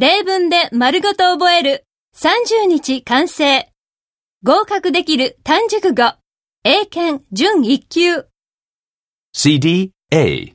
例文で丸ごと覚える30日完成。合格できる単熟語。英検準1級。CD A